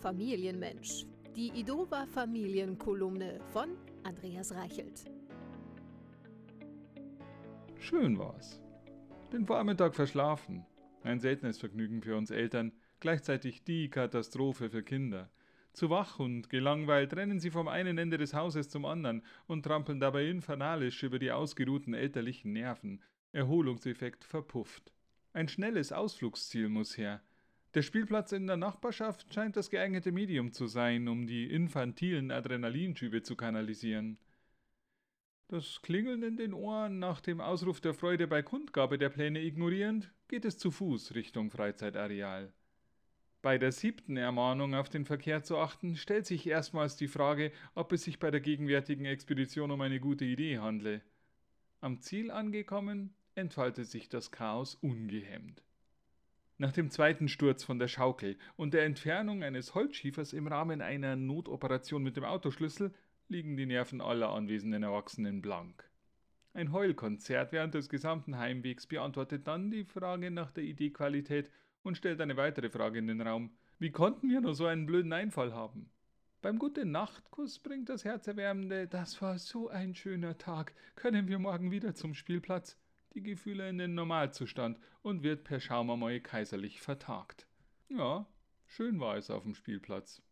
Familienmensch. Die Idova Familienkolumne von Andreas Reichelt. Schön war's. Den Vormittag verschlafen. Ein seltenes Vergnügen für uns Eltern, gleichzeitig die Katastrophe für Kinder. Zu wach und gelangweilt rennen sie vom einen Ende des Hauses zum anderen und trampeln dabei infernalisch über die ausgeruhten elterlichen Nerven. Erholungseffekt verpufft. Ein schnelles Ausflugsziel muss her. Der Spielplatz in der Nachbarschaft scheint das geeignete Medium zu sein, um die infantilen Adrenalinschübe zu kanalisieren. Das Klingeln in den Ohren nach dem Ausruf der Freude bei Kundgabe der Pläne ignorierend, geht es zu Fuß Richtung Freizeitareal. Bei der siebten Ermahnung auf den Verkehr zu achten, stellt sich erstmals die Frage, ob es sich bei der gegenwärtigen Expedition um eine gute Idee handle. Am Ziel angekommen, entfaltet sich das Chaos ungehemmt. Nach dem zweiten Sturz von der Schaukel und der Entfernung eines Holzschiefers im Rahmen einer Notoperation mit dem Autoschlüssel liegen die Nerven aller anwesenden Erwachsenen blank. Ein Heulkonzert während des gesamten Heimwegs beantwortet dann die Frage nach der Ideequalität und stellt eine weitere Frage in den Raum. Wie konnten wir nur so einen blöden Einfall haben? Beim gute Nachtkuss bringt das Herzerwärmende, das war so ein schöner Tag, können wir morgen wieder zum Spielplatz? Die Gefühle in den Normalzustand und wird per Schaumermäu kaiserlich vertagt. Ja, schön war es auf dem Spielplatz.